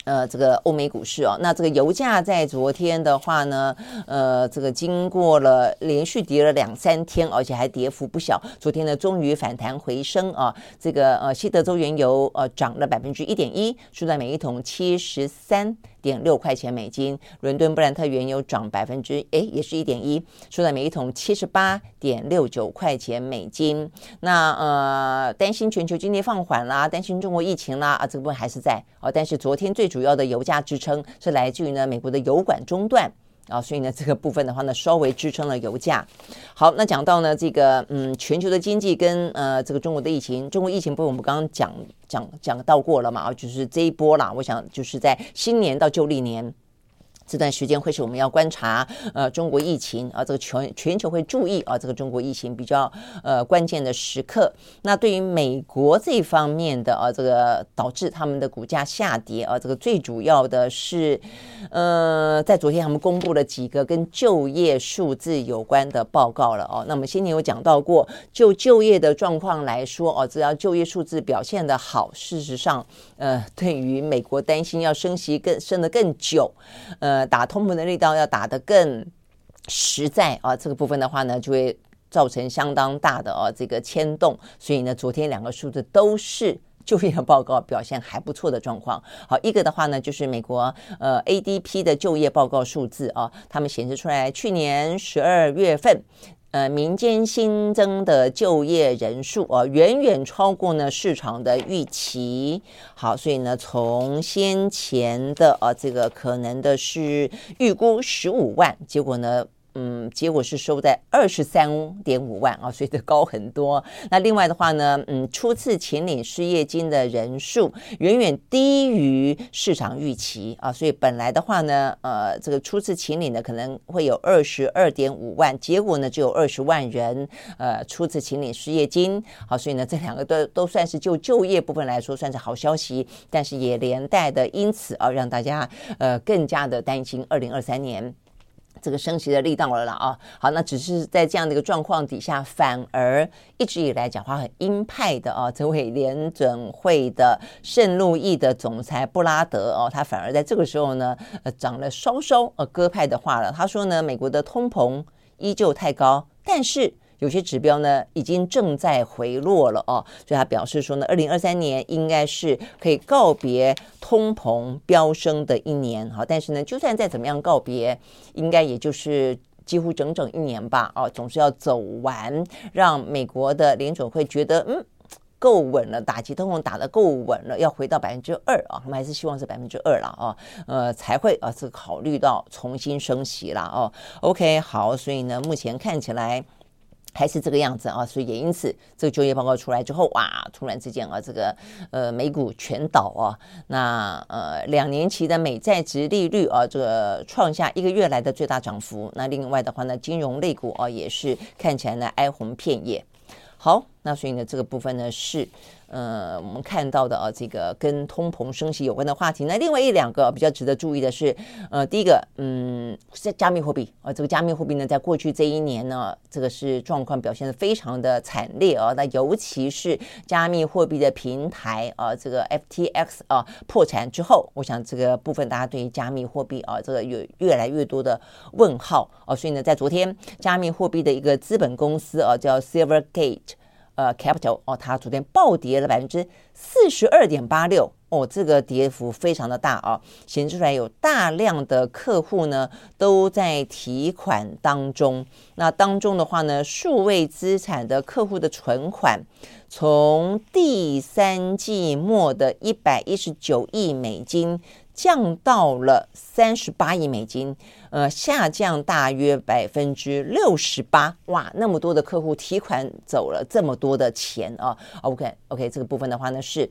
呃，这个欧美股市哦，那这个油价在昨天的话呢，呃，这个经过了连续跌了两三天，而且还跌幅不小，昨天呢终于反弹回升啊。这个呃，西德州原油呃涨了百分之一点一，收在每一桶七十三点六块钱美金。伦敦布兰特原油涨百分之哎，也是一点一，收在每一桶七十八点六九块钱美金。那呃，担心全球经济放缓啦，担心中国疫情啦啊，这个部分还是在哦，但是昨天最主要的油价支撑是来自于呢美国的油管中断啊，所以呢这个部分的话呢稍微支撑了油价。好，那讲到呢这个嗯全球的经济跟呃这个中国的疫情，中国疫情不是我们刚刚讲讲讲到过了嘛啊，就是这一波啦，我想就是在新年到旧历年。这段时间会是我们要观察，呃，中国疫情啊，这个全全球会注意啊，这个中国疫情比较呃关键的时刻。那对于美国这方面的啊，这个导致他们的股价下跌啊，这个最主要的是，呃，在昨天他们公布了几个跟就业数字有关的报告了哦。那我们先前有讲到过，就就业的状况来说哦，只要就业数字表现的好，事实上，呃，对于美国担心要升息更升得更久，呃。呃，打通膨的力道要打得更实在啊，这个部分的话呢，就会造成相当大的啊这个牵动。所以呢，昨天两个数字都是就业报告表现还不错的状况。好，一个的话呢，就是美国呃 ADP 的就业报告数字啊，他们显示出来去年十二月份。呃，民间新增的就业人数啊，远远超过呢市场的预期。好，所以呢，从先前的呃这个可能的是预估十五万，结果呢。嗯，结果是收在二十三点五万啊，所以这高很多。那另外的话呢，嗯，初次请领失业金的人数远远低于市场预期啊，所以本来的话呢，呃，这个初次请领的可能会有二十二点五万，结果呢只有二十万人呃初次请领失业金。好，所以呢这两个都都算是就就业部分来说算是好消息，但是也连带的因此啊让大家呃更加的担心二零二三年。这个升息的力道了啦啊，好，那只是在这样的一个状况底下，反而一直以来讲话很鹰派的啊，这位联准会的圣路易的总裁布拉德哦，他反而在这个时候呢，呃，讲了稍稍呃鸽派的话了。他说呢，美国的通膨依旧太高，但是。有些指标呢，已经正在回落了哦，所以他表示说呢，二零二三年应该是可以告别通膨飙升的一年哈。但是呢，就算再怎么样告别，应该也就是几乎整整一年吧哦，总是要走完，让美国的联准会觉得嗯够稳了，打击通膨打得够稳了，要回到百分之二啊，他们还是希望是百分之二了啊，呃才会啊是考虑到重新升息了哦。OK 好，所以呢，目前看起来。还是这个样子啊，所以也因此，这个就业报告出来之后，哇，突然之间啊，这个呃美股全倒啊，那呃两年期的美债值利率啊，这个创下一个月来的最大涨幅。那另外的话呢，金融类股啊也是看起来呢哀鸿遍野。好，那所以呢这个部分呢是。呃，我们看到的啊，这个跟通膨升息有关的话题。那另外一两个比较值得注意的是，呃，第一个，嗯，是加密货币啊，这个加密货币呢，在过去这一年呢，这个是状况表现得非常的惨烈啊。那尤其是加密货币的平台啊，这个 FTX 啊破产之后，我想这个部分大家对于加密货币啊，这个有越来越多的问号啊。所以呢，在昨天，加密货币的一个资本公司啊，叫 Silvergate。呃，Capital 哦，它昨天暴跌了百分之四十二点八六哦，这个跌幅非常的大啊，显示出来有大量的客户呢都在提款当中。那当中的话呢，数位资产的客户的存款从第三季末的一百一十九亿美金。降到了三十八亿美金，呃，下降大约百分之六十八。哇，那么多的客户提款走了这么多的钱啊！OK OK，这个部分的话呢，是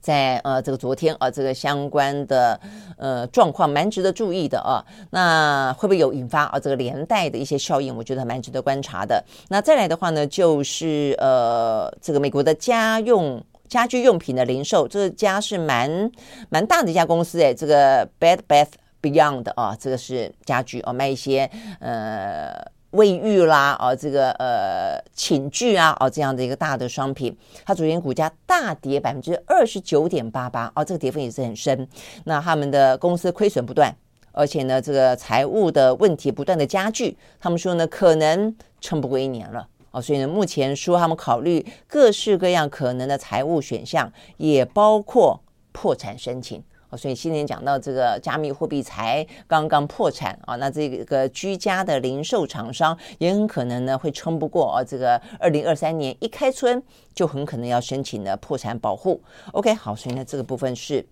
在呃这个昨天啊，这个相关的呃状况蛮值得注意的啊。那会不会有引发啊这个连带的一些效应？我觉得蛮值得观察的。那再来的话呢，就是呃这个美国的家用。家居用品的零售，这个家是蛮蛮大的一家公司诶，这个 Bed Bath Beyond 啊，这个是家居哦，卖一些呃卫浴啦，哦这个呃寝具啊，哦这样的一个大的商品，它昨天股价大跌百分之二十九点八八，哦这个跌幅也是很深。那他们的公司亏损不断，而且呢这个财务的问题不断的加剧，他们说呢可能撑不过一年了。哦，所以呢，目前说他们考虑各式各样可能的财务选项，也包括破产申请。哦，所以今天讲到这个加密货币才刚刚破产啊，那这个居家的零售厂商也很可能呢会撑不过啊，这个二零二三年一开春就很可能要申请的破产保护。OK，好，所以呢这个部分是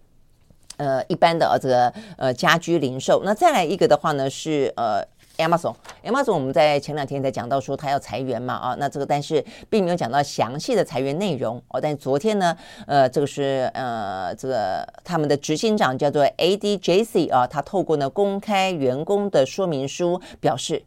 呃一般的啊这个呃家居零售。那再来一个的话呢是呃。Amazon，Amazon，我们在前两天才讲到说他要裁员嘛，啊，那这个但是并没有讲到详细的裁员内容哦。但昨天呢，呃，这个是呃，这个他们的执行长叫做 ADJC 啊，他透过呢公开员工的说明书表示，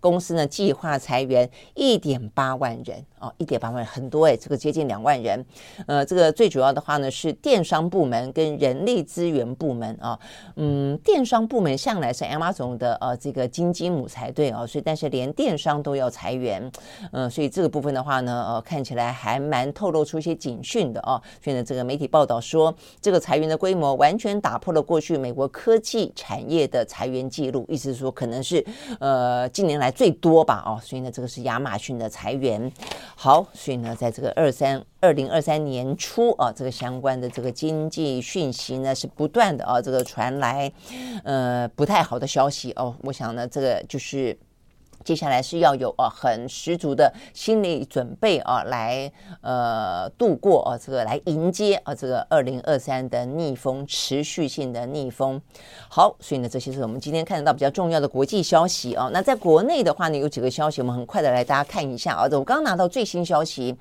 公司呢计划裁员一点八万人。哦，一点八万很多哎，这个接近两万人，呃，这个最主要的话呢是电商部门跟人力资源部门啊，嗯，电商部门向来是 Amazon 的呃这个金鸡母才对哦，所以但是连电商都要裁员，嗯、所以这个部分的话呢，呃，看起来还蛮透露出一些警讯的哦。所以呢，这个媒体报道说，这个裁员的规模完全打破了过去美国科技产业的裁员记录，意思是说可能是呃近年来最多吧哦，所以呢，这个是亚马逊的裁员。好，所以呢，在这个二三二零二三年初啊，这个相关的这个经济讯息呢是不断的啊，这个传来呃不太好的消息哦。我想呢，这个就是。接下来是要有啊很十足的心理准备啊，来呃度过啊这个来迎接啊这个二零二三的逆风，持续性的逆风。好，所以呢，这些是我们今天看得到比较重要的国际消息啊。那在国内的话呢，有几个消息，我们很快的来大家看一下啊。我刚拿到最新消息，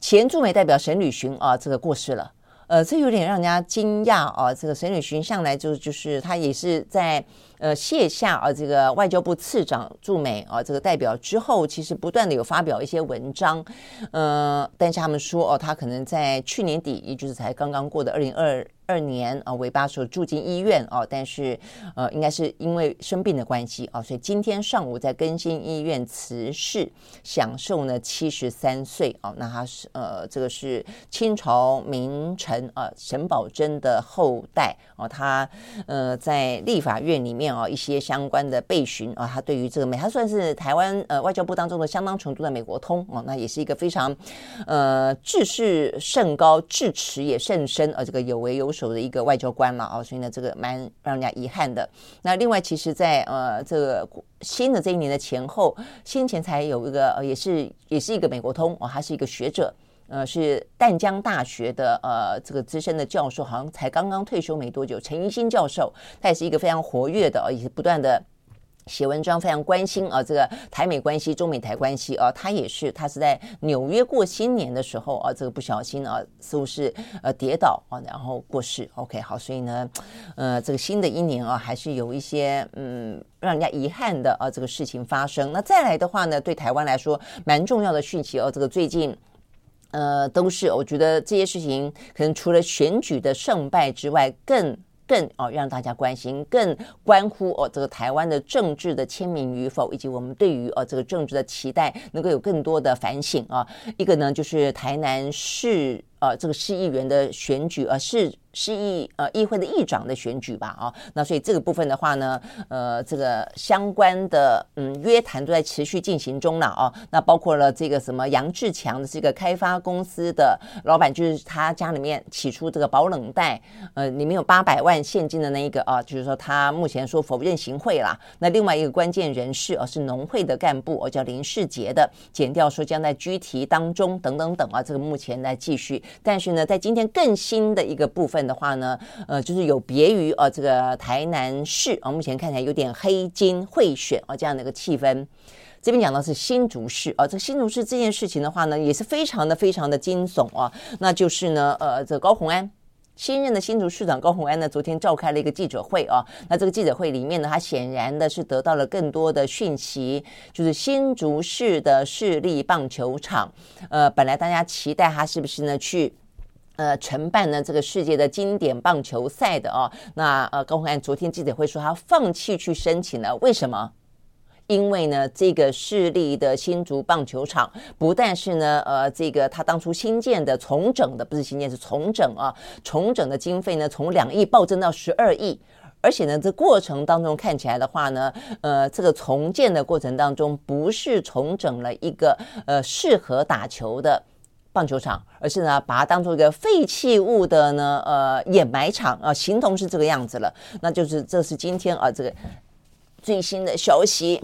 前驻美代表沈吕寻啊这个过世了。呃，这有点让人家惊讶啊。这个沈吕寻向来就就是他也是在。呃，卸下啊，这个外交部次长驻美啊，这个代表之后，其实不断的有发表一些文章，呃，但是他们说哦，他可能在去年底，也就是才刚刚过的二零二二年啊，尾巴时候住进医院哦，但是呃，应该是因为生病的关系啊，所以今天上午在更新医院辞世，享寿呢七十三岁啊。那他是呃，这个是清朝名臣啊，沈葆桢的后代哦，他呃在立法院里面。啊，一些相关的备询啊，他对于这个美，他算是台湾呃外交部当中的相当程度的美国通啊，那也是一个非常呃志士甚高、智齿也甚深啊，这个有为有手的一个外交官了啊，所以呢，这个蛮让人家遗憾的。那另外，其实在呃这个新的这一年的前后，先前才有一个呃，也是也是一个美国通哦，他是一个学者。呃，是淡江大学的呃这个资深的教授，好像才刚刚退休没多久。陈一新教授，他也是一个非常活跃的，也是不断的写文章，非常关心啊这个台美关系、中美台关系啊。他也是，他是在纽约过新年的时候啊，这个不小心啊，似乎是呃跌倒啊，然后过世。OK，好，所以呢，呃，这个新的一年啊，还是有一些嗯让人家遗憾的啊这个事情发生。那再来的话呢，对台湾来说蛮重要的讯息哦，这个最近。呃，都是我觉得这些事情可能除了选举的胜败之外，更更哦让大家关心，更关乎哦这个台湾的政治的签名与否，以及我们对于哦这个政治的期待能够有更多的反省啊。一个呢就是台南市呃这个市议员的选举，呃市市议呃议会的议长的选举吧啊，那所以这个部分的话呢，呃，这个相关的嗯约谈都在持续进行中了啊。那包括了这个什么杨志强的这个开发公司的老板，就是他家里面起出这个保冷袋，呃，里面有八百万现金的那一个啊，就是说他目前说否认行贿啦。那另外一个关键人士啊是农会的干部，哦叫林世杰的，检调说将在拘提当中等等等啊，这个目前在继续。但是呢，在今天更新的一个部分的话呢，呃，就是有别于呃这个台南市啊，目前看起来有点黑金贿选啊这样的一个气氛。这边讲到是新竹市啊，这个新竹市这件事情的话呢，也是非常的非常的惊悚啊，那就是呢，呃，这高虹安。新任的新竹市长高虹安呢，昨天召开了一个记者会啊。那这个记者会里面呢，他显然的是得到了更多的讯息，就是新竹市的市立棒球场，呃，本来大家期待他是不是呢去呃承办呢这个世界的经典棒球赛的哦。那呃高虹安昨天记者会说他放弃去申请了，为什么？因为呢，这个市立的新竹棒球场不但是呢，呃，这个他当初新建的重整的，不是新建是重整啊，重整的经费呢，从两亿暴增到十二亿，而且呢，这过程当中看起来的话呢，呃，这个重建的过程当中不是重整了一个呃适合打球的棒球场，而是呢把它当做一个废弃物的呢呃掩埋场啊，形同是这个样子了，那就是这是今天啊这个。最新的消息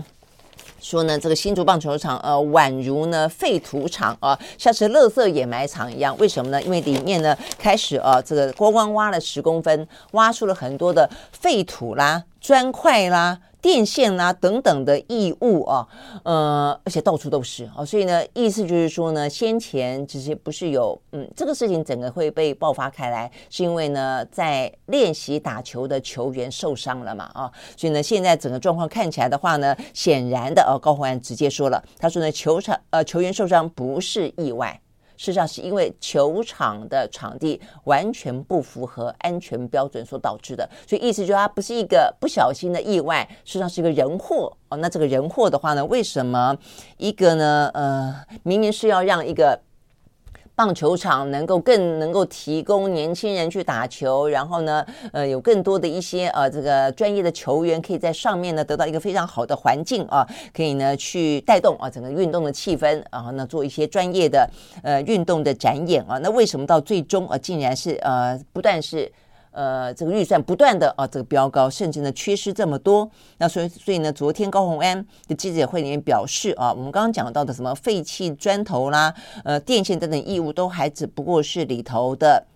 说呢，这个新竹棒球场呃，宛如呢废土场啊，像是垃圾掩埋场一样。为什么呢？因为里面呢开始啊，这个光光挖了十公分，挖出了很多的废土啦、砖块啦。电线啦、等等的异物啊，呃，而且到处都是啊，所以呢，意思就是说呢，先前其实不是有，嗯，这个事情整个会被爆发开来，是因为呢，在练习打球的球员受伤了嘛，啊，所以呢，现在整个状况看起来的话呢，显然的，哦，高虹安直接说了，他说呢，球场呃球员受伤不是意外。事实上是因为球场的场地完全不符合安全标准所导致的，所以意思就是它不是一个不小心的意外，事实上是一个人祸哦。那这个人祸的话呢，为什么一个呢？呃，明明是要让一个。棒球场能够更能够提供年轻人去打球，然后呢，呃，有更多的一些呃这个专业的球员可以在上面呢得到一个非常好的环境啊，可以呢去带动啊整个运动的气氛，然后呢做一些专业的呃运动的展演啊。那为什么到最终啊竟然是呃不但是。呃，这个预算不断的啊，这个飙高，甚至呢缺失这么多。那所以，所以呢，昨天高虹安的记者会里面表示啊，我们刚刚讲到的什么废弃砖头啦、呃电线等等异物，都还只不过是里头的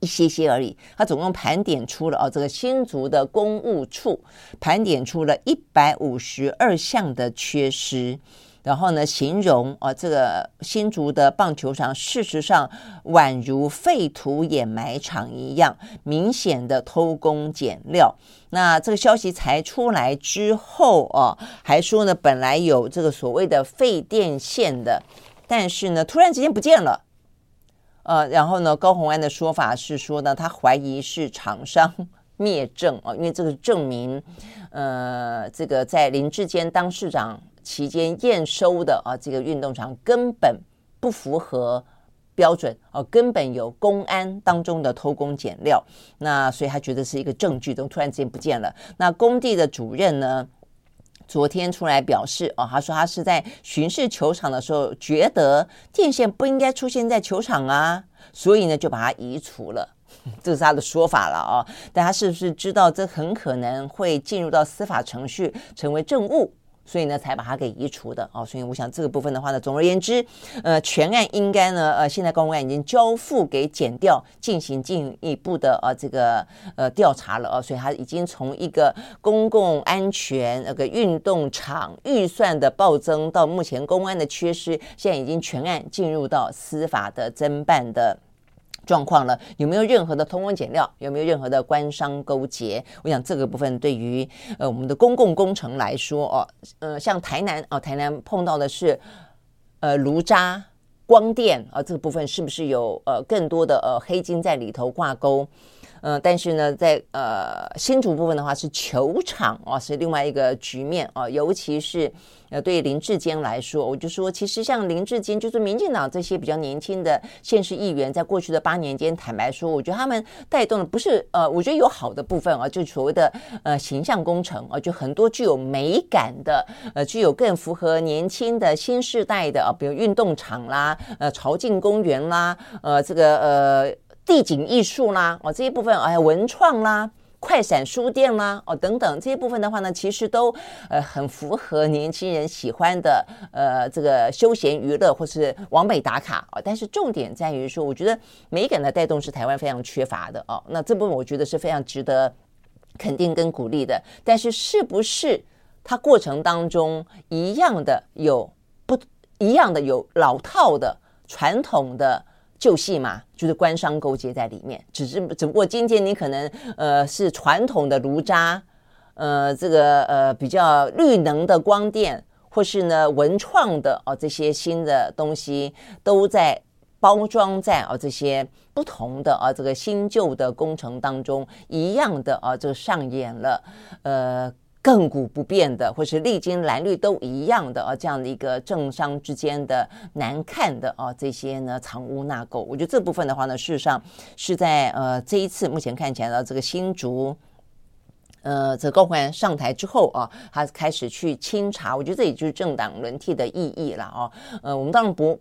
一些些而已。他总共盘点出了啊，这个新竹的公务处盘点出了一百五十二项的缺失。然后呢，形容啊，这个新竹的棒球场事实上宛如废土掩埋场一样，明显的偷工减料。那这个消息才出来之后啊，还说呢，本来有这个所谓的废电线的，但是呢，突然之间不见了。呃，然后呢，高虹安的说法是说呢，他怀疑是厂商 灭证啊，因为这个证明，呃，这个在林志坚当市长。期间验收的啊，这个运动场根本不符合标准啊，根本有公安当中的偷工减料。那所以他觉得是一个证据，都突然之间不见了。那工地的主任呢，昨天出来表示啊，他说他是在巡视球场的时候，觉得电线不应该出现在球场啊，所以呢就把它移除了。这是他的说法了啊。但他是不是知道这很可能会进入到司法程序，成为证物？所以呢，才把它给移除的哦。所以我想这个部分的话呢，总而言之，呃，全案应该呢，呃，现在公安已经交付给检调进行进一步的呃这个呃调查了哦。所以他已经从一个公共安全那个运动场预算的暴增，到目前公安的缺失，现在已经全案进入到司法的侦办的。状况了，有没有任何的偷工减料？有没有任何的官商勾结？我想这个部分对于呃我们的公共工程来说哦，呃像台南、哦，台南碰到的是呃炉渣光电啊、这个部分是不是有呃更多的呃黑金在里头挂钩？嗯、呃，但是呢，在呃新竹部分的话是球场啊，是另外一个局面啊，尤其是。呃，对林志坚来说，我就说，其实像林志坚，就是民进党这些比较年轻的县市议员，在过去的八年间，坦白说，我觉得他们带动的不是呃，我觉得有好的部分啊，就所谓的呃形象工程啊，就很多具有美感的，呃，具有更符合年轻的新世代的啊，比如运动场啦，呃，朝境公园啦，呃，这个呃地景艺术啦，哦，这一部分哎，文创啦。快闪书店啦，哦，等等这些部分的话呢，其实都呃很符合年轻人喜欢的呃这个休闲娱乐或是往北打卡哦。但是重点在于说，我觉得美感的带动是台湾非常缺乏的哦。那这部分我觉得是非常值得肯定跟鼓励的。但是是不是它过程当中一样的有不一样的有老套的传统的？旧戏嘛，就是官商勾结在里面，只是只不过今天你可能呃是传统的炉渣，呃这个呃比较绿能的光电，或是呢文创的哦这些新的东西都在包装在哦这些不同的啊这个新旧的工程当中一样的啊就上演了呃。亘古不变的，或是历经蓝绿都一样的啊，这样的一个政商之间的难看的啊，这些呢藏污纳垢，我觉得这部分的话呢，事实上是在呃这一次目前看起来的这个新竹，呃，这高虹安上台之后啊，他开始去清查，我觉得这也就是政党轮替的意义了啊。呃，我们当然不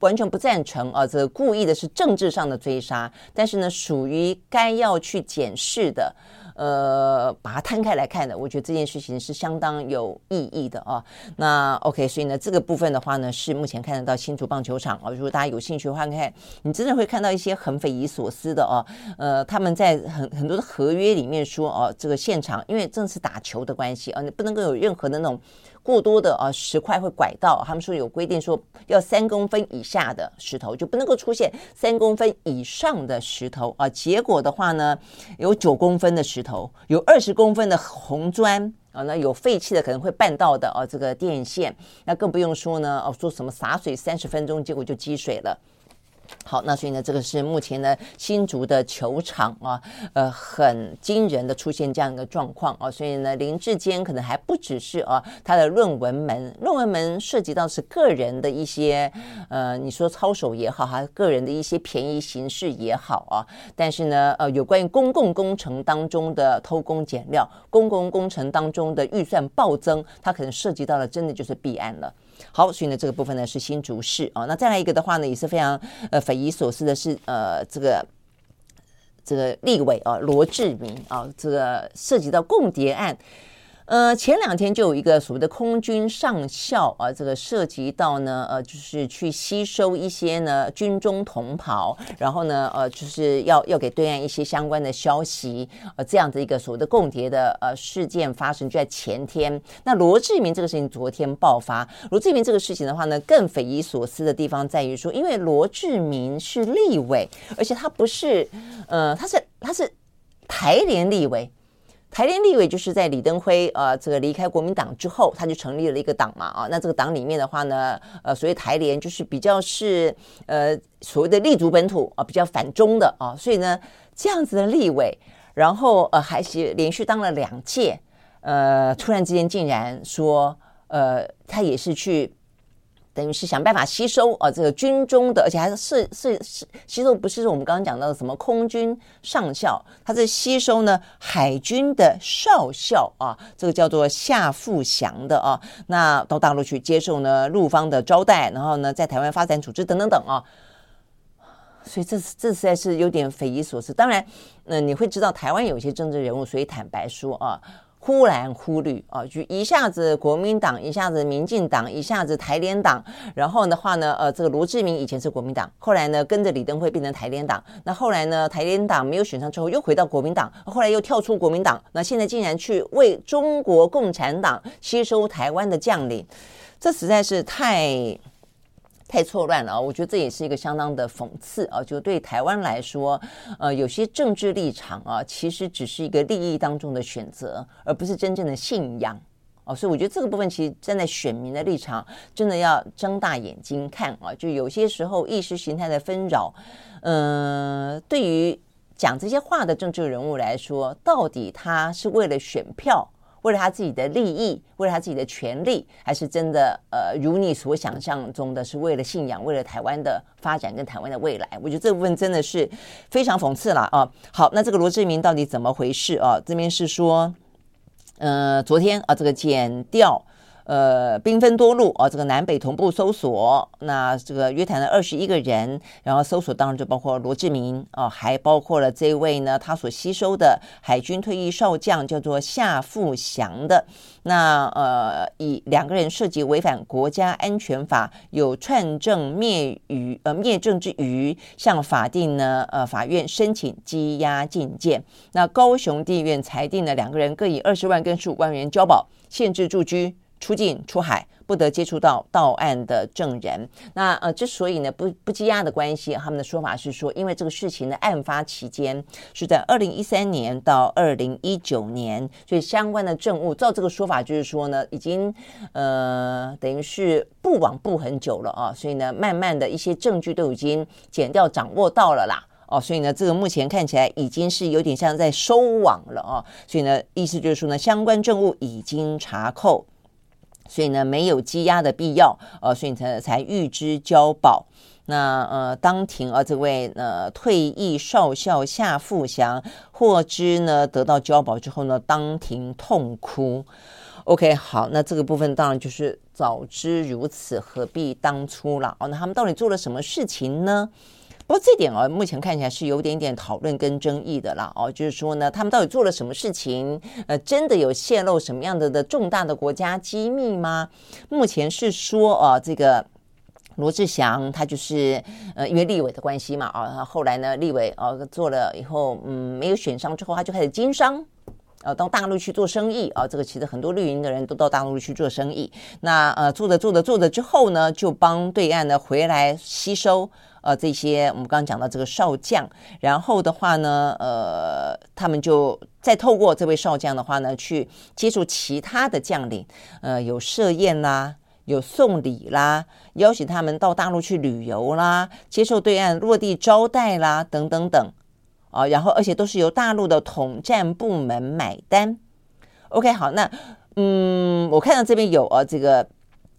完全不赞成啊，这故意的是政治上的追杀，但是呢，属于该要去检视的。呃，把它摊开来看的，我觉得这件事情是相当有意义的啊。那 OK，所以呢，这个部分的话呢，是目前看得到新竹棒球场啊。如果大家有兴趣的话，看你真的会看到一些很匪夷所思的哦。呃，他们在很很多的合约里面说哦，这个现场因为正是打球的关系啊，你不能够有任何的那种。过多的啊石块会拐到，他们说有规定说要三公分以下的石头就不能够出现三公分以上的石头啊。结果的话呢，有九公分的石头，有二十公分的红砖啊，那有废弃的可能会绊到的啊这个电线，那更不用说呢哦说什么洒水三十分钟，结果就积水了。好，那所以呢，这个是目前呢新竹的球场啊，呃，很惊人的出现这样一个状况啊，所以呢，林志坚可能还不只是啊，他的论文门，论文门涉及到是个人的一些，呃，你说操守也好，哈，个人的一些便宜行事也好啊，但是呢，呃，有关于公共工程当中的偷工减料，公共工程当中的预算暴增，它可能涉及到了真的就是弊案了。好，所以呢，这个部分呢是新竹市啊。那再来一个的话呢，也是非常呃匪夷所思的是，呃，这个这个立委啊，罗志明啊，这个涉及到共谍案。呃，前两天就有一个所谓的空军上校啊，这个涉及到呢，呃，就是去吸收一些呢军中同袍，然后呢，呃，就是要要给对岸一些相关的消息，呃，这样的一个所谓的共谍的呃事件发生就在前天。那罗志明这个事情昨天爆发，罗志明这个事情的话呢，更匪夷所思的地方在于说，因为罗志明是立委，而且他不是，呃，他是他是台联立委。台联立委就是在李登辉呃这个离开国民党之后，他就成立了一个党嘛啊，那这个党里面的话呢，呃，所谓台联就是比较是呃所谓的立足本土啊，比较反中的啊，所以呢这样子的立委，然后呃还是连续当了两届，呃，突然之间竟然说呃他也是去。等于是想办法吸收啊，这个军中的，而且还是是是吸收，不是我们刚刚讲到的什么空军上校，他是吸收呢海军的少校啊，这个叫做夏富祥的啊，那到大陆去接受呢陆方的招待，然后呢在台湾发展组织等等等啊，所以这这实在是有点匪夷所思。当然，那你会知道台湾有些政治人物，所以坦白说啊。忽蓝忽绿啊，就一下子国民党，一下子民进党，一下子台联党，然后的话呢，呃，这个罗志明以前是国民党，后来呢跟着李登辉变成台联党，那后来呢台联党没有选上之后又回到国民党，后来又跳出国民党，那现在竟然去为中国共产党吸收台湾的将领，这实在是太。太错乱了啊！我觉得这也是一个相当的讽刺啊！就对台湾来说，呃，有些政治立场啊，其实只是一个利益当中的选择，而不是真正的信仰啊！所以我觉得这个部分其实站在选民的立场，真的要睁大眼睛看啊！就有些时候意识形态的纷扰，嗯、呃，对于讲这些话的政治人物来说，到底他是为了选票？为了他自己的利益，为了他自己的权利，还是真的呃，如你所想象中的是为了信仰，为了台湾的发展跟台湾的未来？我觉得这部分真的是非常讽刺了啊！好，那这个罗志明到底怎么回事啊？这边是说，呃，昨天啊，这个剪掉。呃，兵分多路啊，这个南北同步搜索，那这个约谈了二十一个人，然后搜索当然就包括罗志明啊，还包括了这位呢，他所吸收的海军退役少将叫做夏富祥的，那呃，以两个人涉及违反国家安全法，有串证灭余呃灭证之余，向法定呢呃法院申请羁押禁见，那高雄地院裁定了两个人各以二十万跟十五万元交保，限制住居。出境出海不得接触到到案的证人。那呃，之所以呢不不羁押的关系，他们的说法是说，因为这个事情的案发期间是在二零一三年到二零一九年，所以相关的证物，照这个说法就是说呢，已经呃等于是不网不很久了啊，所以呢，慢慢的一些证据都已经减掉掌握到了啦。哦，所以呢，这个目前看起来已经是有点像在收网了啊。所以呢，意思就是说呢，相关证物已经查扣。所以呢，没有羁押的必要，呃，所以才才预支交保。那呃，当庭啊，这位呃退役少校夏富祥获知呢得到交保之后呢，当庭痛哭。OK，好，那这个部分当然就是早知如此，何必当初了。哦，那他们到底做了什么事情呢？不过这点哦，目前看起来是有点点讨论跟争议的啦。哦，就是说呢，他们到底做了什么事情？呃，真的有泄露什么样的的重大的国家机密吗？目前是说哦，这个罗志祥他就是呃，因为立委的关系嘛，啊，后来呢，立委呃做了以后，嗯，没有选上之后，他就开始经商，呃，到大陆去做生意啊。这个其实很多绿营的人都到大陆去做生意。那呃，做着做着做着之后呢，就帮对岸呢回来吸收。呃，这些我们刚刚讲到这个少将，然后的话呢，呃，他们就再透过这位少将的话呢，去接触其他的将领，呃，有设宴啦，有送礼啦，邀请他们到大陆去旅游啦，接受对岸落地招待啦，等等等，啊、然后而且都是由大陆的统战部门买单。OK，好，那嗯，我看到这边有啊，这个。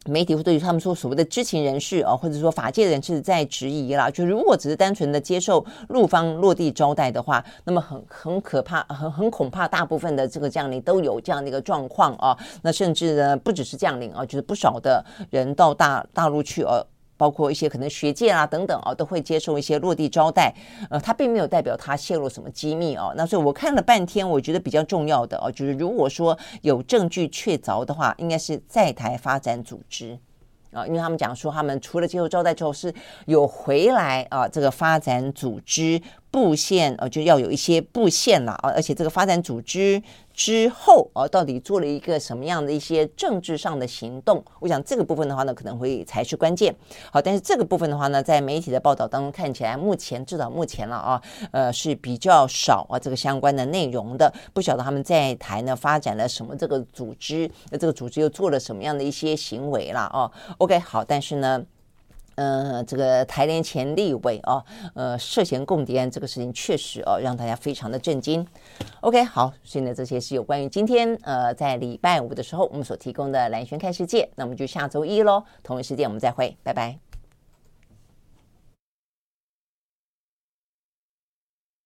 媒体会对于他们说所谓的知情人士啊，或者说法界人士在质疑啦，就如果只是单纯的接受陆方落地招待的话，那么很很可怕，很很恐怕大部分的这个将领都有这样的一个状况啊。那甚至呢，不只是将领啊，就是不少的人到大大陆去哦。包括一些可能学界啊等等啊，都会接受一些落地招待。呃，他并没有代表他泄露什么机密哦。那所以我看了半天，我觉得比较重要的哦，就是如果说有证据确凿的话，应该是在台发展组织啊，因为他们讲说他们除了接受招待之后是有回来啊，这个发展组织布线呃，就要有一些布线了啊，而且这个发展组织。之后啊，到底做了一个什么样的一些政治上的行动？我想这个部分的话呢，可能会才是关键。好，但是这个部分的话呢，在媒体的报道当中看起来，目前至少目前了啊，呃是比较少啊这个相关的内容的。不晓得他们在台呢发展了什么这个组织，那这个组织又做了什么样的一些行为了啊？OK，好，但是呢。呃，这个台联前立委哦，呃，涉嫌共谍案这个事情确实哦，让大家非常的震惊。OK，好，现在这些是有关于今天呃，在礼拜五的时候我们所提供的蓝轩看世界，那我们就下周一喽，同一时间我们再会，拜拜。